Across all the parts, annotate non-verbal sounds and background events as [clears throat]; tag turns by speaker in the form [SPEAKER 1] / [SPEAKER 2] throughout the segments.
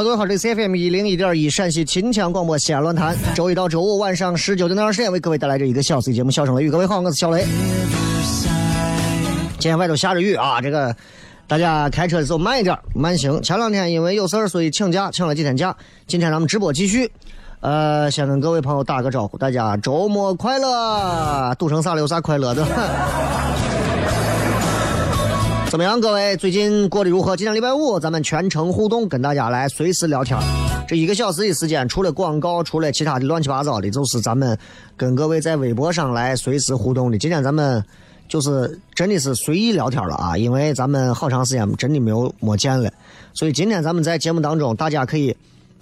[SPEAKER 1] 好了，各位好，这里是 FM 一零一点一陕西秦腔广播西安论坛，周一到周五晚上十九点到二十点为各位带来这一个小时的节目《笑声雷雨》。各位好，我是小雷。今天外头下着雨啊，这个大家开车的时候慢一点，慢行。前两天因为有事儿，所以请假，请了几天假。今天咱们直播继续，呃，先跟各位朋友打个招呼，大家周末快乐！赌成啥了有啥快乐的？怎么样，各位最近过得如何？今天礼拜五，咱们全程互动，跟大家来随时聊天。这一个小时的时间，除了广告，除了其他的乱七八糟的，就是咱们跟各位在微博上来随时互动的。今天咱们就是真的是随意聊天了啊，因为咱们好长时间真的没有没见了，所以今天咱们在节目当中，大家可以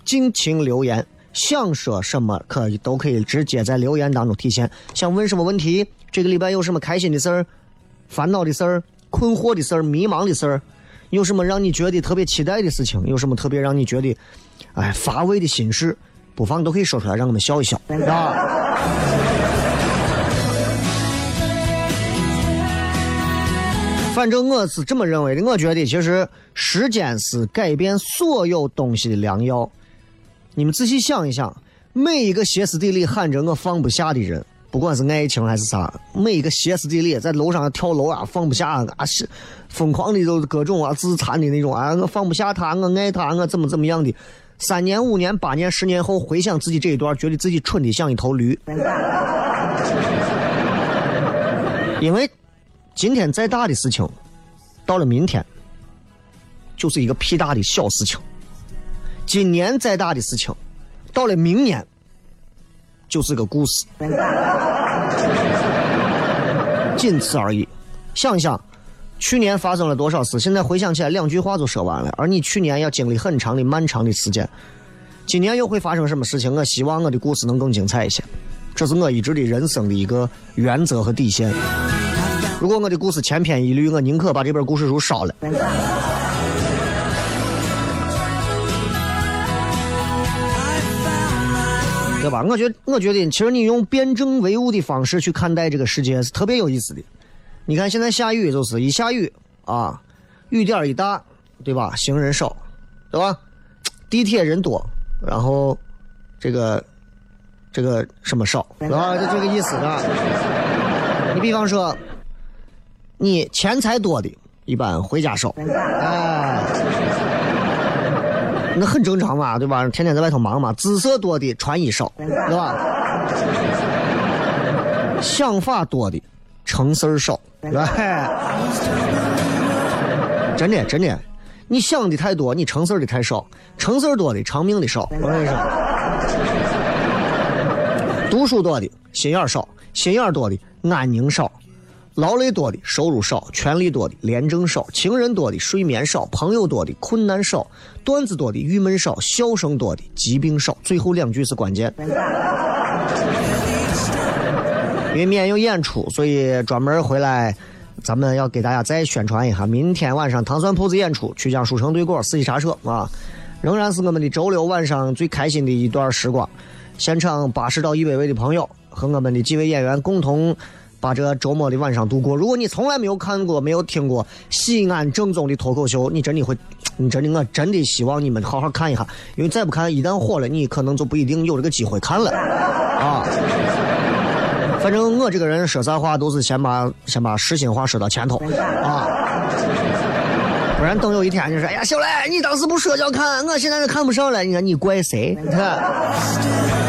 [SPEAKER 1] 尽情留言，想说什么可以都可以直接在留言当中体现。想问什么问题？这个礼拜有什么开心的事儿、烦恼的事儿？困惑的事儿、迷茫的事儿，有什么让你觉得特别期待的事情？有什么特别让你觉得，哎，乏味的心事，不妨都可以说出来，让我们笑一笑，啊！反正我是这么认为的，我觉得其实时间是改变所有东西的良药。你们仔细想一想，每一个歇斯底里喊着我放不下的人。不管是爱情还是啥，每一个歇斯底里在楼上跳楼啊，放不下啊，是疯狂的都各种啊，自残的那种啊，我放不下他，我爱他，我怎么怎么样的。三年、五年、八年、十年后回想自己这一段，觉得自己蠢的像一头驴。[laughs] 因为今天再大的事情，到了明天就是一个屁大的小事情。今年再大的事情，到了明年。就是个故事，仅此而已。想想，去年发生了多少事？现在回想起来，两句话就说完了。而你去年要经历很长的、漫长的时间，今年又会发生什么事情？我希望我的故事能更精彩一些。这是我一直的人生的一个原则和底线。如果我的故事千篇一律，我宁可把这本故事书烧了。对吧？我觉得，我觉得，其实你用辩证唯物的方式去看待这个世界是特别有意思的。你看现在下雨，就是一下雨啊，雨点一大，对吧？行人少，对吧？地铁人多，然后这个这个什么少，对吧？就这个意思啊。你比方说，你钱财多的，一般回家少，哎。那很正常嘛，对吧？天天在外头忙嘛。姿色多的穿衣少，对吧？想法多的成事儿少，对吧？真的真的，你想的太多，你成事儿的太少。成事儿多的长命的少，我跟你说。读书多的心眼少，心眼多的安宁少。劳累多的收入少，权力多的廉政少，情人多的睡眠少，朋友多的困难少，段子多的郁闷少，笑声多的疾病少。最后两句是关键。因为明天有演出，所以专门回来，咱们要给大家再宣传一下。明天晚上糖蒜铺子演出，曲江书城对过四季茶社啊，仍然是我们的周六晚上最开心的一段时光。现场八十到一百位的朋友和我们的几位演员共同。把这周末的晚上度过。如果你从来没有看过、没有听过西安正宗的脱口秀，你真的会，[tsk] 你真的，我真的希望你们好好看一下。因为再不看，一旦火了，你可能就不一定有这个机会看了啊。反正我这个人说啥话都是先把先把实心话说到前头啊，不然等有一天你说，哎呀，小赖，你当时不说叫看，我现在都看不上了。你看你怪谁？你看。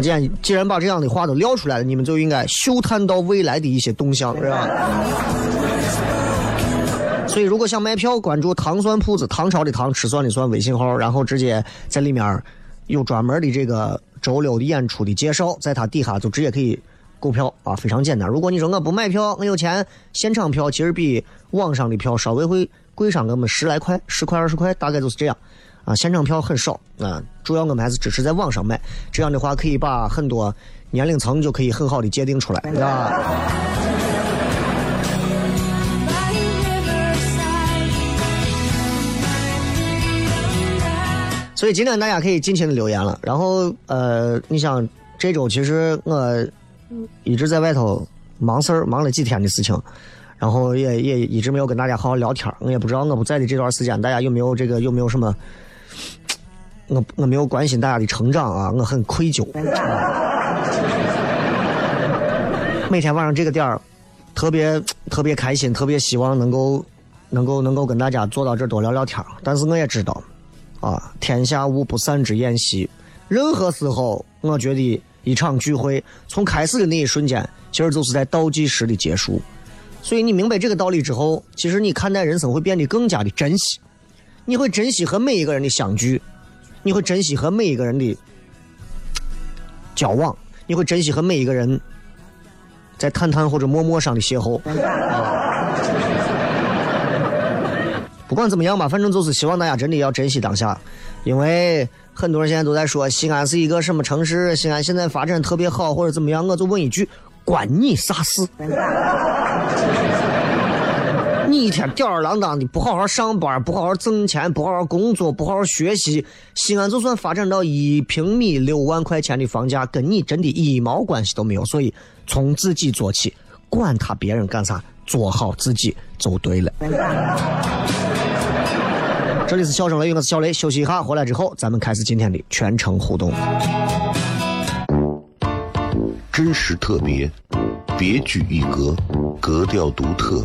[SPEAKER 1] 既然既然把这样的话都撂出来了，你们就应该嗅探到未来的一些动向，是吧？所以，如果想买票，关注糖蒜铺子，唐朝的唐，吃蒜的蒜微信号，然后直接在里面有专门的这个周六的演出的介绍，在它底下就直接可以购票啊，非常简单。如果你说我不买票，我有钱，现场票其实比网上的票稍微会贵上个么十来块，十块二十块，大概就是这样。啊，现场票很少啊，主要我们还是支持在网上买，这样的话可以把很多年龄层就可以很好的界定出来，啊。所以今天大家可以尽情的留言了。然后呃，你想这周其实我一直在外头忙事儿，忙了几天的事情，然后也也一直没有跟大家好好聊天儿我也不知道我不在的这段时间，大家有没有这个有没有什么。我我没有关心大家的成长啊，我很愧疚。每天晚上这个点儿，特别特别开心，特别希望能够能够能够跟大家坐到这多聊聊天但是我也知道，啊，天下无不散之宴席。任何时候，我觉得一场聚会从开始的那一瞬间，其实就是在倒计时的结束。所以你明白这个道理之后，其实你看待人生会变得更加的珍惜，你会珍惜和每一个人的相聚。你会珍惜和每一个人的交往，你会珍惜和每一个人在探探或者陌陌上的邂逅。不管怎么样吧，反正就是希望大家真的要珍惜当下，因为很多人现在都在说西安是一个什么城市，西安现在发展特别好或者怎么样，我就问一句：关你啥事？你一天吊儿郎当的，不好好上班，不好好挣钱，不好好工作，不好好学习，西安就算发展到一平米六万块钱的房价，跟你真的一毛关系都没有。所以从自己做起，管他别人干啥，做好自己就对了。这里是笑声雷雨，我是小雷，休息一下，回来之后咱们开始今天的全程互动。
[SPEAKER 2] 真实特别，别具一格，格调独特。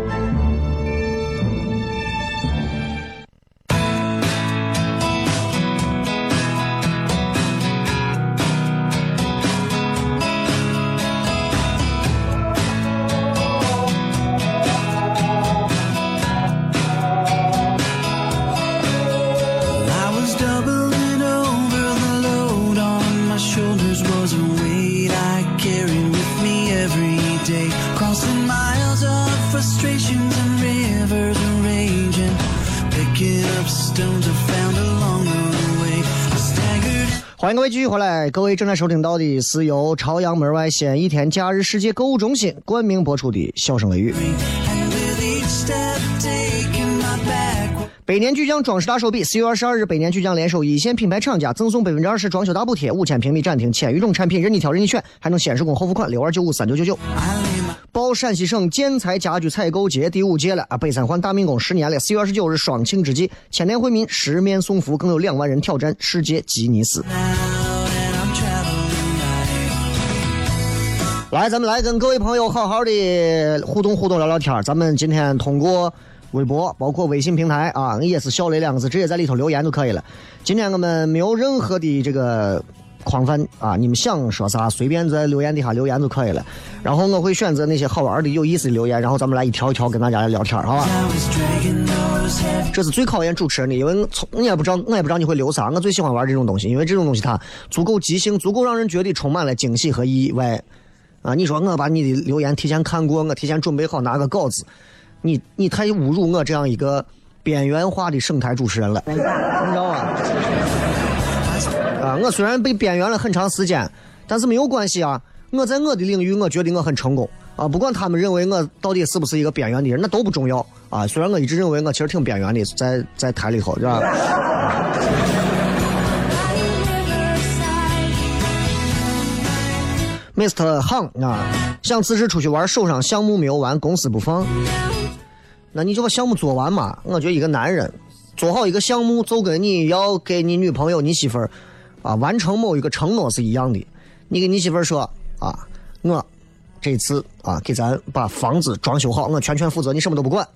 [SPEAKER 1] 各位继续回来，各位正在收听到的是由朝阳门外鲜一天假日世界购物中心冠名播出的《笑声雷雨》。
[SPEAKER 3] and with each step taken my back
[SPEAKER 1] 百年巨匠装饰大手笔，四月二十二日，百年巨匠联手一线品牌厂家，赠送百分之二十装修大补贴，五千平米展厅，千余种产品任你挑任你选，还能先施工后付款，六二九五三九九九。报陕西省建材家具采购节第五届了啊！北三环大明宫十年了，四月二十九日双庆之际，千年惠民十面送福，更有两万人挑战世界吉尼斯。来，咱们来跟各位朋友好好的互动互动聊聊天咱们今天通过微博，包括微信平台啊，也是“小雷”两个字，直接在里头留言就可以了。今天我们没有任何的这个框范啊，你们想说啥随便在留言底下留言就可以了。然后我会选择那些好玩的、有意思的留言，然后咱们来一条一条跟大家来聊天好吧这是最考验主持人的，因为我从我也不知道，我也不知道你会留啥。我最喜欢玩这种东西，因为这种东西它足够即兴，足够让人觉得充满了惊喜和意外。啊，你说我把你的留言提前看过，我提前准备好拿个稿子，你你太侮辱我这样一个边缘化的省台主持人了，你知道吧？我虽然被边缘了很长时间，但是没有关系啊。我在我的领域，我觉得我很成功啊。不管他们认为我到底是不是一个边缘的人，那都不重要啊。虽然我一直认为我其实挺边缘的，在在台里头，是吧？Mr. Hang 啊，想辞职出去玩，手上项目没有完，公司不放。那你就把项目做完嘛。我觉得一个男人做好一个项目，就跟你要给你女朋友、你媳妇儿啊完成某一个承诺是一样的。你跟你媳妇说啊，我这次啊给咱把房子装修好，我全权负责，你什么都不管。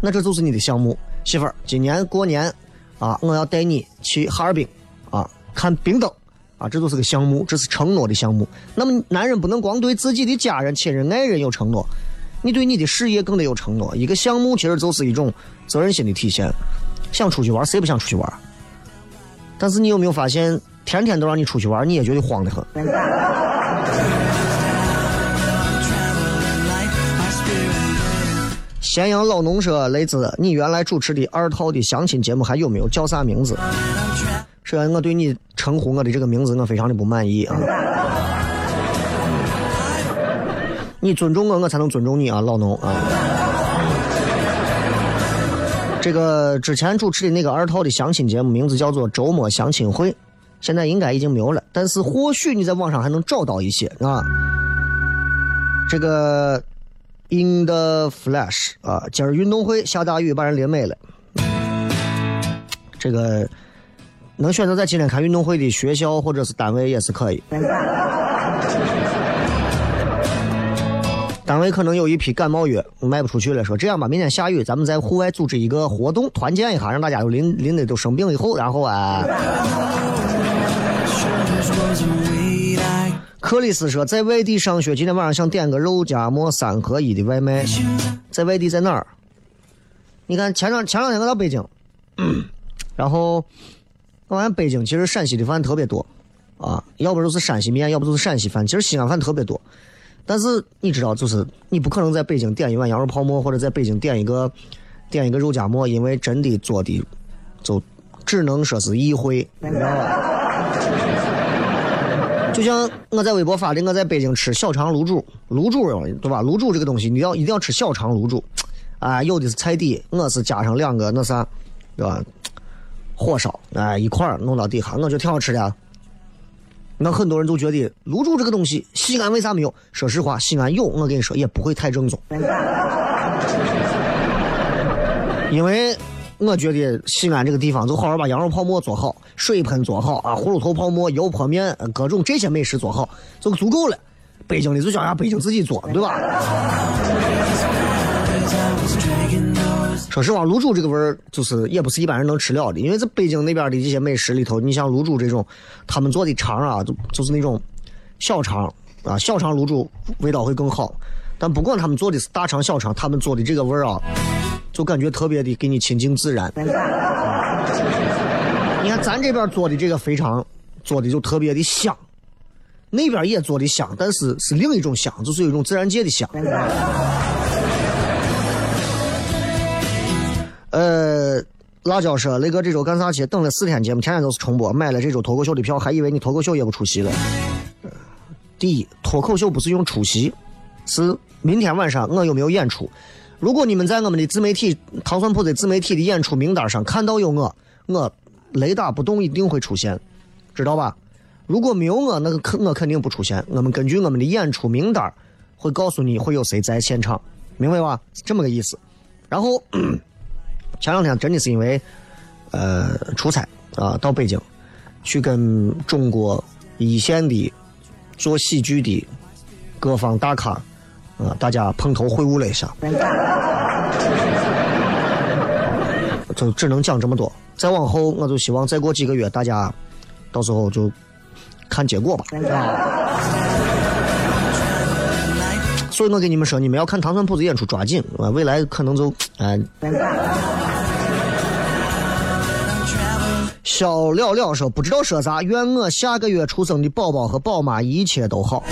[SPEAKER 1] 那这就是你的项目，媳妇儿，今年过年啊，我要带你去哈尔滨啊看冰灯。啊，这就是个项目，这是承诺的项目。那么，男人不能光对自己的家人、亲人、爱人有承诺，你对你的事业更得有承诺。一个项目其实就是一种责任心的体现。想出去玩，谁不想出去玩？但是你有没有发现，天天都让你出去玩，你也觉得慌得很。咸阳老农说：“雷子，你原来主持的二套的相亲节目还有没有？叫啥名字？”首先，我对你称呼我的这个名字，我非常的不满意啊！你尊重我，我才能尊重你啊，老农啊！这个之前主持的那个二套的相亲节目，名字叫做《周末相亲会》，现在应该已经没有了，但是或许你在网上还能找到一些啊。这个 In the Flash 啊，今儿运动会下大雨把人淋没了。这个能选择在今天开运动会的学校或者是单位也是可以。单位可能有一批感冒药卖不出去了，说这样吧，明天下雨，咱们在户外组织一个活动，团建一下，让大家都淋淋的都生病以后，然后啊。克里斯说，在外地上学，今天晚上想点个肉夹馍三合一的外卖，在外地在哪儿？你看前两前两天我到北京，然后我发现北京其实陕西的饭特别多啊，要不就是山西面，要不就是陕西饭，其实西安饭特别多。但是你知道，就是你不可能在北京点一碗羊肉泡馍，或者在北京点一个点一个肉夹馍，因为真的做的就只能说是意会，你知道吧？就像我在微博发的，我在北京吃小肠卤煮，卤煮对吧？卤煮这个东西，你要一定要吃小肠卤煮，啊，有的是菜底，我是加上两个那啥，对吧？火烧，哎，一块儿弄到底下，我觉得挺好吃的。那很多人都觉得卤煮这个东西，西安为啥没有？说实话，西安有，我跟你说也不会太正宗，[laughs] 因为我觉得西安这个地方就好好把羊肉泡馍做好，水盆做好啊，葫芦头泡馍、油泼面，各种这些美食做好就足够了。北京的就叫人家北京自己做，对吧？说实话，卤煮这个味儿就是也不是一般人能吃了的，因为在北京那边的这些美食里头，你像卤煮这种，他们做的肠啊，就就是那种小肠啊，小肠卤煮味道会更好。但不管他们做的是大肠小肠，他们做的这个味儿啊，就感觉特别的给你亲近自然。你看咱这边做的这个肥肠，做的就特别的香，那边也做的香，但是是另一种香，就是有一种自然界的香。呃，辣椒说雷哥这周干啥去？等了四天节目，天天都是重播，买了这周脱口秀的票，还以为你脱口秀也不出席了。第一，脱口秀不是用出席，是明天晚上我有没有演出。如果你们在我们的自媒体糖蒜铺子自媒体的演出名单上看到有我，我雷打不动一定会出现，知道吧？如果没有我，那个肯我肯定不出现。我们根据我们的演出名单会告诉你会有谁在现场，明白吧？这么个意思。然后前两天真的是因为呃出差啊到北京，去跟中国一线的做喜剧的各方大咖啊大家碰头会晤了一下，就只能讲这么多。再往后，我就希望再过几个月，大家到时候就看结果吧。所以我跟你们说，你们要看糖蒜铺子演出，抓紧啊！未来可能就哎。小了了说不知道说啥，愿我下个月出生的宝宝和宝妈一切都好。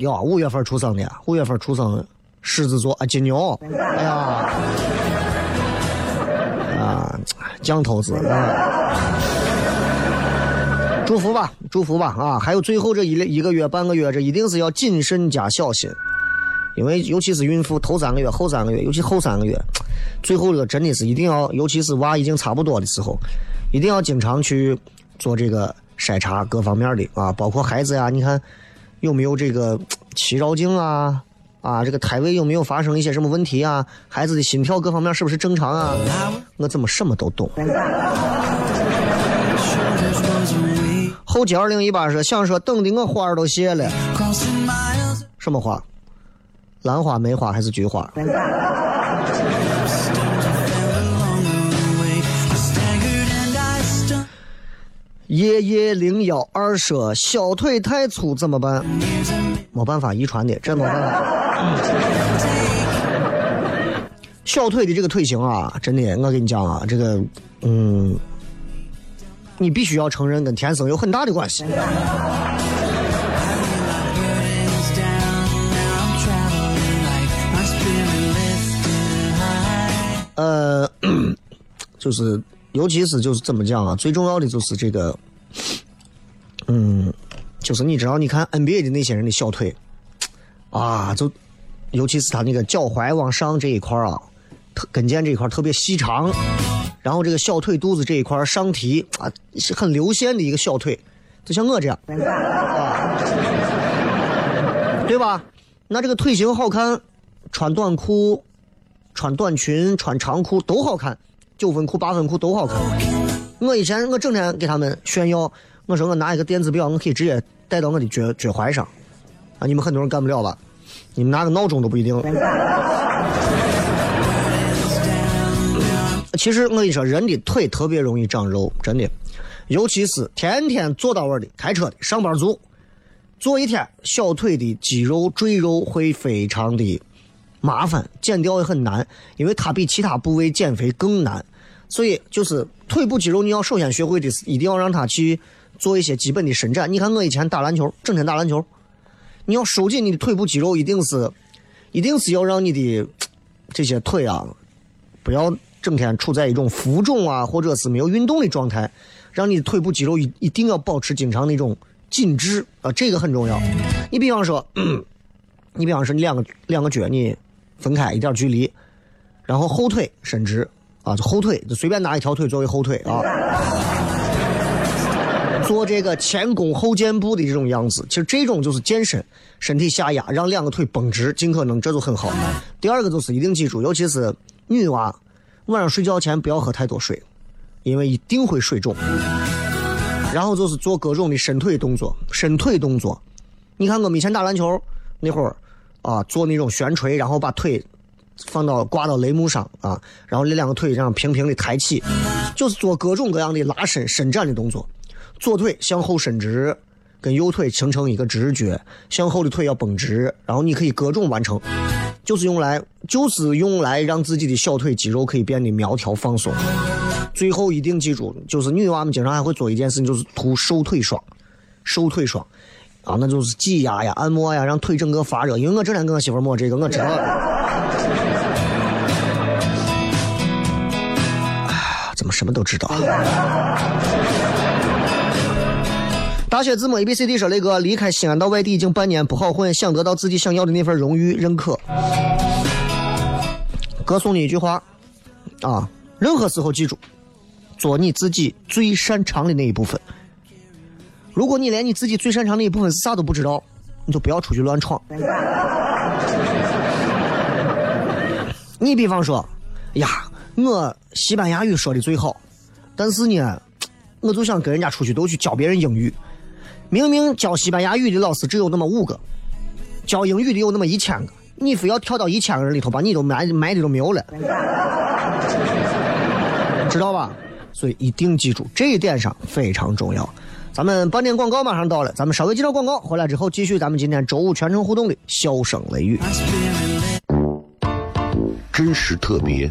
[SPEAKER 1] 哟，五月份出生的，五月份出生，狮子座啊，金牛。哎呀，啊，降头子啊！祝福吧，祝福吧啊！还有最后这一一个月半个月，这一定是要谨慎加小心，因为尤其是孕妇头三个月、后三个月，尤其后三个月，最后这个真的是一定要，尤其是娃已经差不多的时候，一定要经常去做这个筛查各方面的啊，包括孩子呀，你看有没有这个脐绕颈啊啊，这个胎位有没有发生一些什么问题啊？孩子的心跳各方面是不是正常啊？我怎么什么都懂？[laughs] 后街二零一八说想说等的我花儿都谢了，什么花？兰花、梅花还是菊花？夜夜零幺二说小腿太粗怎么办？没办法，遗传的，这没办法。小腿的这个腿型啊，真的，我跟你讲啊，这个，嗯，你必须要承认跟天生有很大的关系。呃，[coughs] 就是，尤其是就是怎么讲啊？最重要的就是这个，嗯，就是你知道，你看 NBA 的那些人的小腿，啊，就尤其是他那个脚踝往上这一块啊，特跟腱这一块特别细长，然后这个小腿肚子这一块上提啊，是很流线的一个小腿，就像我这样，啊，对吧？那这个腿型好看，穿短裤。穿短裙、穿长裤都好看，九分裤、八分裤都好看。我以前我整天给他们炫耀，我说我拿一个电子表，我可以直接戴到我的脚脚踝上。啊，你们很多人干不了吧？你们拿个闹钟都不一定。其实我跟你说，人的腿特别容易长肉，真的，尤其是天天坐到位的开车的上班族，坐一天，小腿的肌肉赘肉会非常的。麻烦减掉也很难，因为它比其他部位减肥更难，所以就是腿部肌肉你要首先学会的是，一定要让它去做一些基本的伸展。你看我以前打篮球，整天打篮球，你要收紧你的腿部肌肉，一定是，一定是要让你的这些腿啊，不要整天处在一种浮肿啊，或者是没有运动的状态，让你的腿部肌肉一一定要保持经常那种紧致啊，这个很重要。你比方说，你比方说你两个两个脚你。分开一点距离，然后后腿伸直啊，就后腿就随便拿一条腿作为后腿啊，做这个前弓后箭步的这种样子，其实这种就是健身，身体下压，让两个腿绷直，尽可能这就很好。第二个就是一定记住，尤其是女娃，晚上睡觉前不要喝太多水，因为一定会水肿。然后就是做各种的伸腿动作，伸腿动作，你看我们以前打篮球那会儿。啊，做那种悬垂，然后把腿放到挂到雷木上啊，然后那两个腿这样平平的抬起，就是做各种各样的拉伸、伸展的动作。左腿向后伸直，跟右腿形成一个直角，向后的腿要绷直，然后你可以各种完成，就是用来就是用来让自己的小腿肌肉可以变得苗条放松。最后一定记住，就是女娃们经常还会做一件事情，就是涂瘦腿霜。瘦腿霜，啊，那就是挤压呀、按摩呀，让腿整个发热。因为我这天跟我媳妇摸这个，我知道。什么都知道？大写字母 A B C D 说雷哥离开西安到外地已经半年，不好混，想得到自己想要的那份荣誉认可。哥送你一句话啊，任何时候记住，做你自己最擅长的那一部分。如果你连你自己最擅长的一部分是啥都不知道，你就不要出去乱闯。你比方说，呀，我西班牙语说的最好，但是呢，我就想跟人家出去都去教别人英语。明明教西班牙语的老师只有那么五个，教英语的有那么一千个，你非要跳到一千个人里头，把你都埋埋的都没有了，知道吧？所以一定记住这一点上非常重要。咱们半点广告马上到了，咱们稍微接着广告，回来之后继续咱们今天周五全程互动的笑声雷雨。
[SPEAKER 2] 真实特别，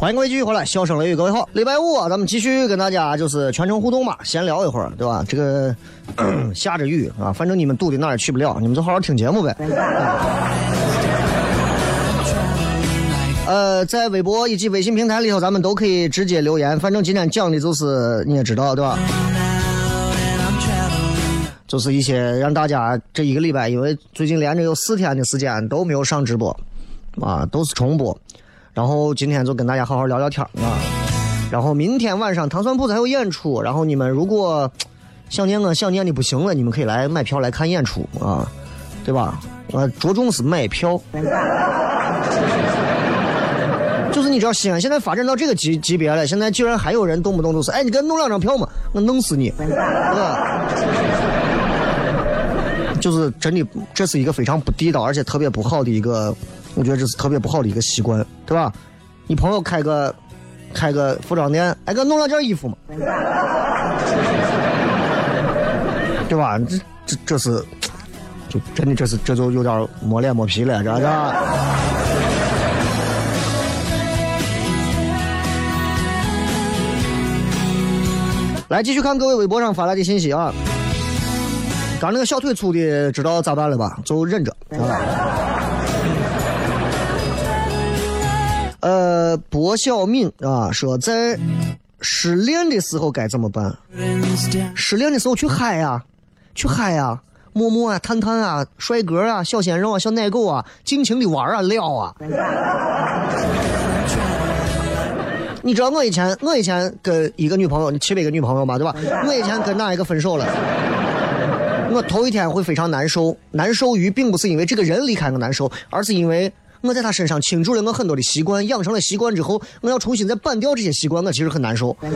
[SPEAKER 1] 欢迎各位继续回来，笑声雷雨，各位好。礼拜五啊，咱们继续跟大家就是全程互动嘛，闲聊一会儿，对吧？这个 [clears throat] 下着雨啊，反正你们堵的哪儿也去不了，你们就好好听节目呗。[laughs] 呃，在微博以及微信平台里头，咱们都可以直接留言。反正今天讲的就是你也知道，对吧？就是一些让大家这一个礼拜，因为最近连着有四天的时间都没有上直播，啊，都是重播。然后今天就跟大家好好聊聊天啊。然后明天晚上糖蒜铺子还有演出，然后你们如果想念我想念的不行了，你们可以来买票来看演出啊，对吧？我，着重是买票。[laughs] 就是你知道西安现在发展到这个级级别了，现在居然还有人动不动就是，哎，你给我弄两张票嘛，我弄死你，对吧？[laughs] 就是真的，这是一个非常不地道，而且特别不好的一个，我觉得这是特别不好的一个习惯，对吧？你朋友开个开个服装店，哎，给弄两件衣服嘛，对吧？这这这是，就真的这是这就有点摸脸摸皮了，这这。来继续看各位微博上发来的信息啊。刚那个小腿粗的知道咋办了吧？就忍着。啊、呃，薄小敏啊说，在失恋的时候该怎么办？失恋的时候去嗨呀，去嗨呀，摸摸啊，探探啊，帅哥啊，小鲜肉啊，小奶狗啊，尽情的玩啊，撩啊。[laughs] 你知道我以前，我以前跟一个女朋友，你七百个女朋友嘛，对吧？我以前跟哪一个分手了？我头一天会非常难受，难受于并不是因为这个人离开我难受，而是因为我在他身上倾注了我很多的习惯，养成了习惯之后，我要重新再扳掉这些习惯，我其实很难受。[laughs]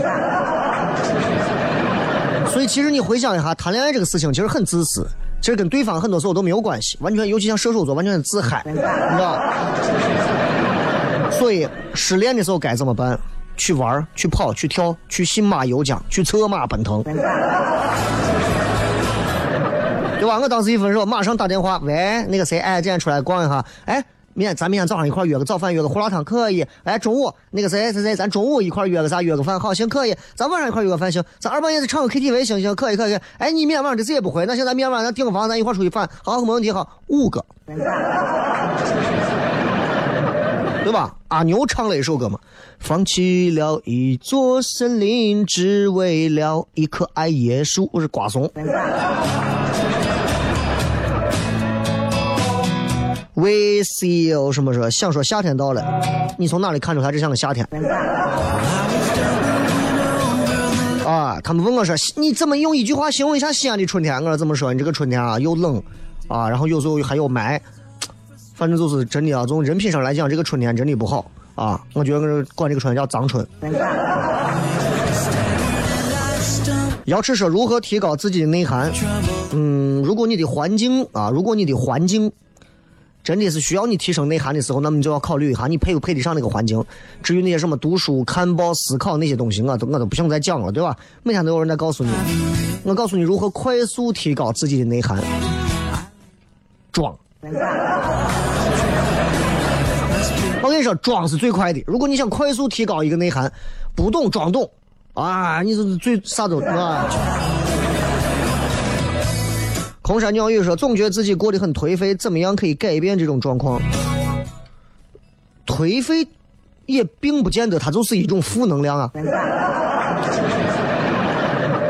[SPEAKER 1] 所以其实你回想一下，谈恋爱这个事情其实很自私，其实跟对方很多时候都没有关系，完全尤其像射手座，完全是自嗨，你知道。所以失恋的时候该怎么办？去玩儿、去跑、去跳、去信马由缰、去策马奔腾，对吧？我当时一分手，马上打电话，喂，那个谁，哎，今天出来逛一下，哎，明天咱明天早上一块约个早饭，约个胡辣汤，可以。哎，中午那个谁谁谁，咱中午一块约个啥？约个饭，好，行，可以。咱晚上一块约个饭，行。咱二半夜再唱个 KTV，行行，可以可以。可以哎，你明天晚上这次也不回，那行，咱明天晚上咱订个房，咱一块出去饭，好，没问题，好，五个。[laughs] 对吧？阿牛唱了一首歌嘛，放弃了一座森林，只为了一棵艾叶树。我是瓜怂。为 CEO 什么说想说夏天到了，你从哪里看出来这像个夏天？啊，他们问我说，你怎么用一句话形容一下西安的春天？我说怎么说？你这个春天啊，又冷啊，然后有时候还有霾。反正就是真的啊，从人品上来讲，这个春天真的不好啊。我觉得管这个春天叫脏春。瑶池说如何提高自己的内涵？嗯，如果你的环境啊，如果你的环境真的是需要你提升内涵的时候，那么你就要考虑一下你配不配得上那个环境。至于那些什么读书、看报、思考那些东西，我都我都不想再讲了，对吧？每天都有人在告诉你，我告诉你如何快速提高自己的内涵，装。我跟你说，装是最快的。如果你想快速提高一个内涵，不懂装懂，啊，你是最啥都啊。空山鸟语说，总觉得自己过得很颓废，怎么样可以改变这种状况？颓废也并不见得它就是一种负能量啊。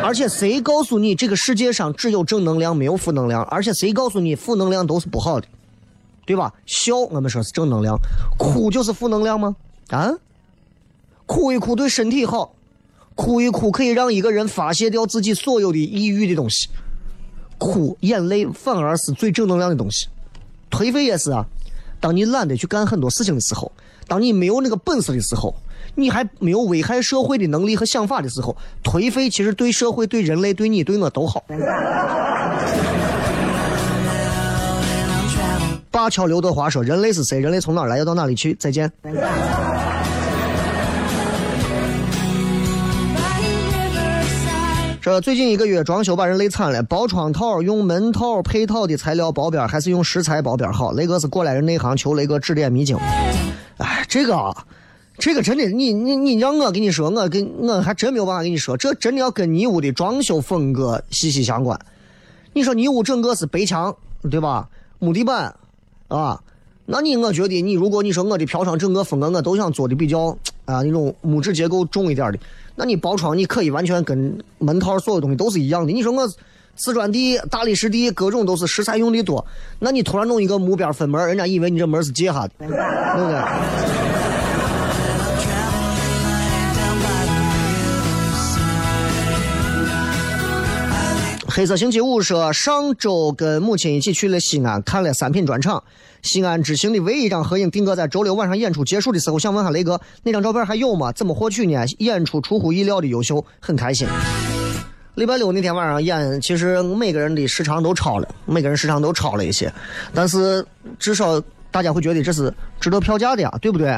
[SPEAKER 1] 而且谁告诉你这个世界上只有正能量没有负能量？而且谁告诉你负能量都是不好的，对吧？笑我们说是正能量，哭就是负能量吗？啊？哭一哭对身体好，哭一哭可以让一个人发泄掉自己所有的抑郁的东西，哭眼泪反而是最正能量的东西。颓废也是啊，当你懒得去干很多事情的时候，当你没有那个本事的时候。你还没有危害社会的能力和想法的时候，颓废其实对社会、对人类、对你、对我都好。八桥刘德华说：“人类是谁？人类从哪儿来？要到哪里去？”再见。这最近一个月装修把人累惨了，包窗套用门套配套的材料包边，还是用石材包边好？雷哥是过来人内行，求雷哥指点迷津。哎，这个。啊。这个真的，你你你让我跟你说，我跟我还真没有办法跟你说，这真的要跟你屋的装修风格息息相关。你说你屋整个是白墙，对吧？木地板，啊，那你我觉得你如果你说我的飘窗整个风格我都想做的比较啊那种木质结构重一点的，那你包窗你可以完全跟门套所有东西都是一样的。你说我瓷砖地、大理石地，各种都是石材用的多，那你突然弄一个木边分门，人家以为你这门是借下的，对不对？黑色星期五说，上周跟母亲一起去了西安，看了三品专场。西安之行的唯一一张合影定格在周六晚上演出结束的时候，想问下雷哥，那张照片还有吗？怎么获取呢？演出出乎意料的优秀，很开心。礼拜六那天晚上演，其实每个人的时长都超了，每个人时长都超了一些，但是至少大家会觉得这是值得票价的呀，对不对？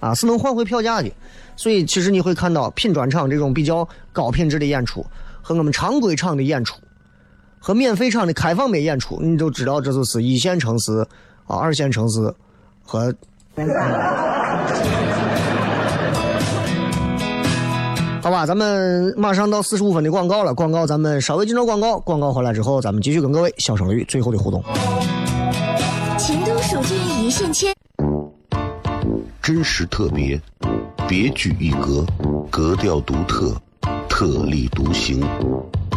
[SPEAKER 1] 啊，是能换回票价的。所以其实你会看到品专场这种比较高品质的演出和我们常规场的演出。和免费场的开放麦演出，你就知道这就是一线城市啊，二线城市和。[laughs] 好吧，咱们马上到四十五分的广告了，广告咱们稍微进入广告，广告回来之后，咱们继续跟各位小声语最后的互动。
[SPEAKER 4] 秦都蜀郡一线牵，
[SPEAKER 2] 真实特别，别具一格，格调独特，特立独行。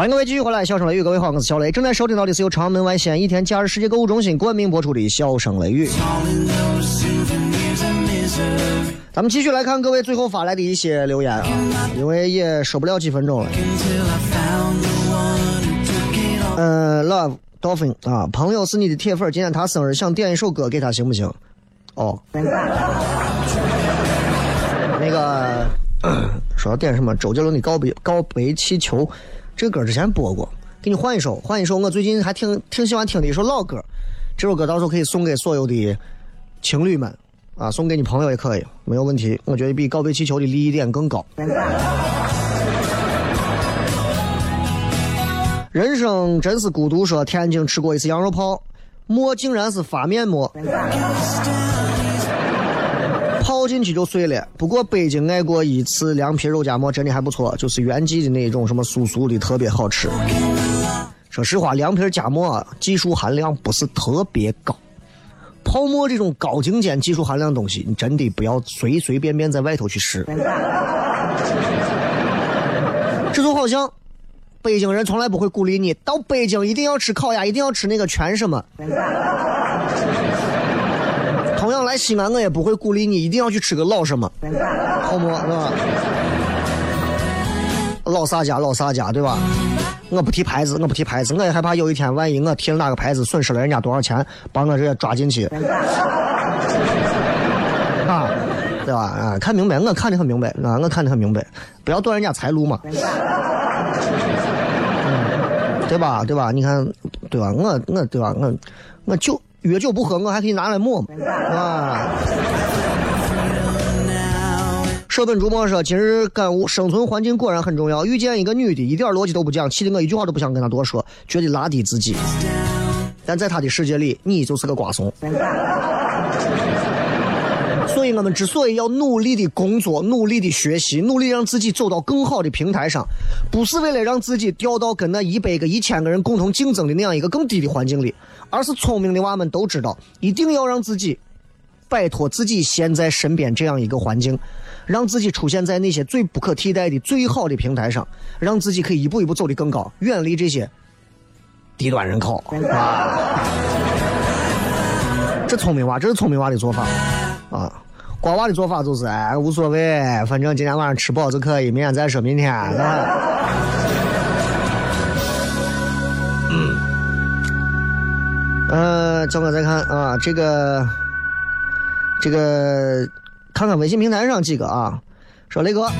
[SPEAKER 1] 欢迎各位继续回来，笑声雷雨，各位好，我是小雷，正在收听到的是由长门外西安一天假日世界购物中心冠名播出的《笑声雷雨》。咱们继续来看各位最后发来的一些留言啊，因为也说不了几分钟了。呃，Love Dolphin 啊，朋友是你的铁粉，今天他生日，想点一首歌给他行不行？哦，[laughs] 那个说要点什么？周杰伦的《告别告白气球》，这个歌之前播过，给你换一首，换一首我最近还挺挺喜欢听的一首老歌，这首歌到时候可以送给所有的情侣们啊，送给你朋友也可以，没有问题。我觉得比《告别气球》的利益点更高。[laughs] 人生真是孤独。说天津吃过一次羊肉泡，馍竟然是发面馍，泡进去就碎了。不过北京挨过一次凉皮肉夹馍，真的还不错，就是原记的那种什么酥酥的，特别好吃。说实话，凉皮夹馍啊技术含量不是特别高。泡馍这种高精尖技术含量的东西，你真的不要随随便便在外头去试。这就好像北京人从来不会鼓励你到北京一定要吃烤鸭，一定要吃那个全什么。同样来西安，我也不会鼓励你一定要去吃个老什么好么，是吧？老啥家老啥家，对吧？我不提牌子，我不提牌子，我也害怕有一天万一我提了哪个牌子损失了人家多少钱，把我这也抓进去。啊，对吧？啊，看明白，我看得很明白啊，我看得很明白，不要断人家财路嘛。对吧？对吧？你看，对吧？我我对吧？我我就越酒不喝，我还可以拿来抹嘛，啊。舍本逐末说，今日感悟：生存环境果然很重要。遇见一个女的，一点逻辑都不讲，气得我一句话都不想跟她多说，觉得拉低自己。但在她的世界里，你就是个瓜怂。我们之所以要努力的工作、努力的学习、努力让自己走到更好的平台上，不是为了让自己掉到跟那一百个、一千个人共同竞争的那样一个更低的环境里，而是聪明的娃们都知道，一定要让自己摆脱自己现在身边这样一个环境，让自己出现在那些最不可替代的、最好的平台上，让自己可以一步一步走得更高，远离这些低端人口啊！[laughs] 这聪明娃，这是聪明娃的做法啊！瓜娃的做法就是，哎，无所谓，反正今天晚上吃饱就可以，明天再说明天。啊嗯，叫我再看啊，这个，这个，看看微信平台上几个啊，说雷哥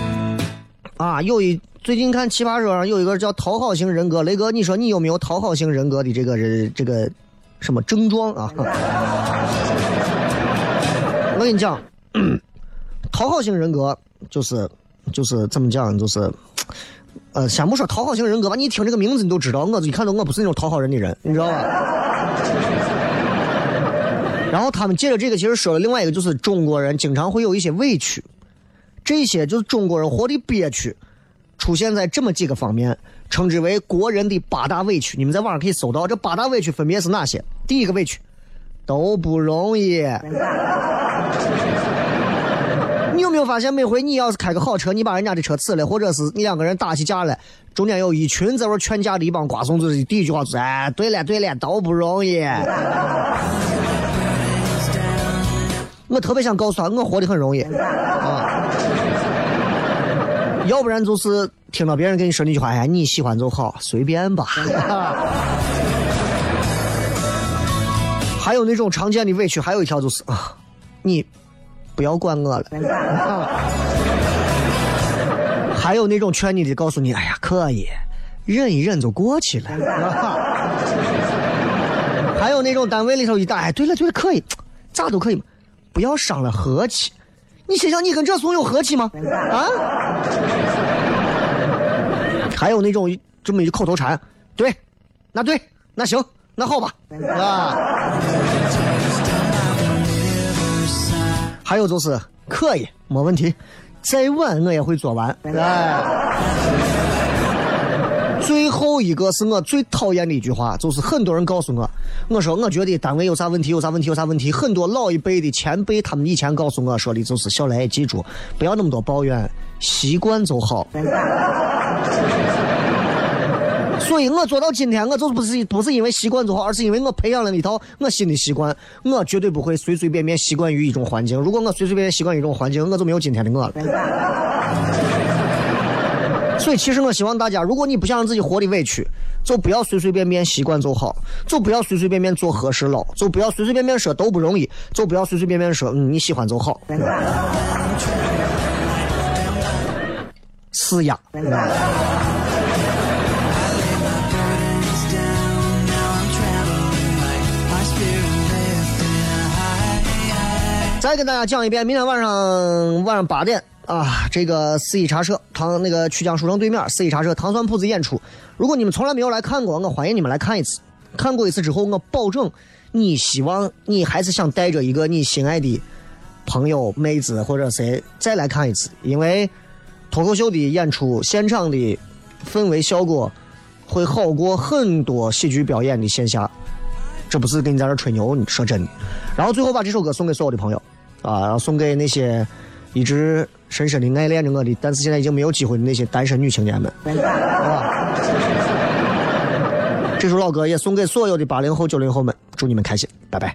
[SPEAKER 1] 啊，有一最近看奇葩说上有一个叫讨好型人格，雷哥，你说你有没有讨好型人格的这个人这个什么症状啊？我跟你讲，[clears throat] 讨好型人格就是就是怎么讲，就是呃，先不说讨好型人格吧，你听这个名字你都知道，我一看到我不是那种讨好人的人，你知道吧？[laughs] 然后他们借着这个，其实说了另外一个，就是中国人经常会有一些委屈，这些就是中国人活的憋屈，出现在这么几个方面，称之为国人的八大委屈。你们在网上可以搜到这八大委屈分别是哪些？第一个委屈，都不容易。你有没有发现，每回你要是开个好车，你把人家的车呲了，或者是你两个人打起架来，中间有一群在那劝架的一帮瓜怂子，第一句话就是：“哎，对了对了，都不容易。”我特别想告诉他，我活得很容易啊。要不然就是听到别人跟你说那句话，哎，你喜欢就好，随便吧。[laughs] 还有那种常见的委屈，还有一条就是啊，你不要管我了。还有那种劝你的，告诉你，哎呀，可以，忍一忍就过去了。还有那种单位里头一打，哎，对了对了，可以，咋都可以嘛，不要伤了和气。你心想，你跟这怂有和气吗？啊？还有那种这么一口头禅，对，那对，那行，那好吧，啊。还有就是可以，没问题，再晚我也会做完。哎。最后一个是我最讨厌的一句话，就是很多人告诉我，我说我觉得单位有啥问题，有啥问题，有啥问题。很多老一辈的前辈他们以前告诉我说的，就是小来记住，不要那么多抱怨，习惯就好。所以我做到今天，我就是不是不是因为习惯就好，而是因为我培养了一套我新的习惯。我绝对不会随随便便习惯于一种环境。如果我随随便便习惯于一种环境，我就没有今天的我了。所以，其实我希望大家，如果你不想让自己活得委屈，就不要随随便便习惯就好，就不要随随便便做和事佬，就不要随随便便说都不容易，就不要随随便便说嗯你喜欢就好。施压。再跟大家讲一遍，明天晚上晚上八点。啊，这个四一茶社唐那个曲江书城对面四一茶社糖蒜铺子演出，如果你们从来没有来看过，我欢迎你们来看一次。看过一次之后，我保证，你希望你还是想带着一个你心爱的朋友、妹子或者谁再来看一次，因为脱口秀的演出现场的氛围效果会好过很多喜剧表演的线下。这不是跟你在这吹牛，你说真的。然后最后把这首歌送给所有的朋友啊，然后送给那些一直。深深的爱恋着我的，但是现在已经没有机会的那些单身女青年们，好吧？这首老歌也送给所有的八零后、九零后们，祝你们开心，拜拜。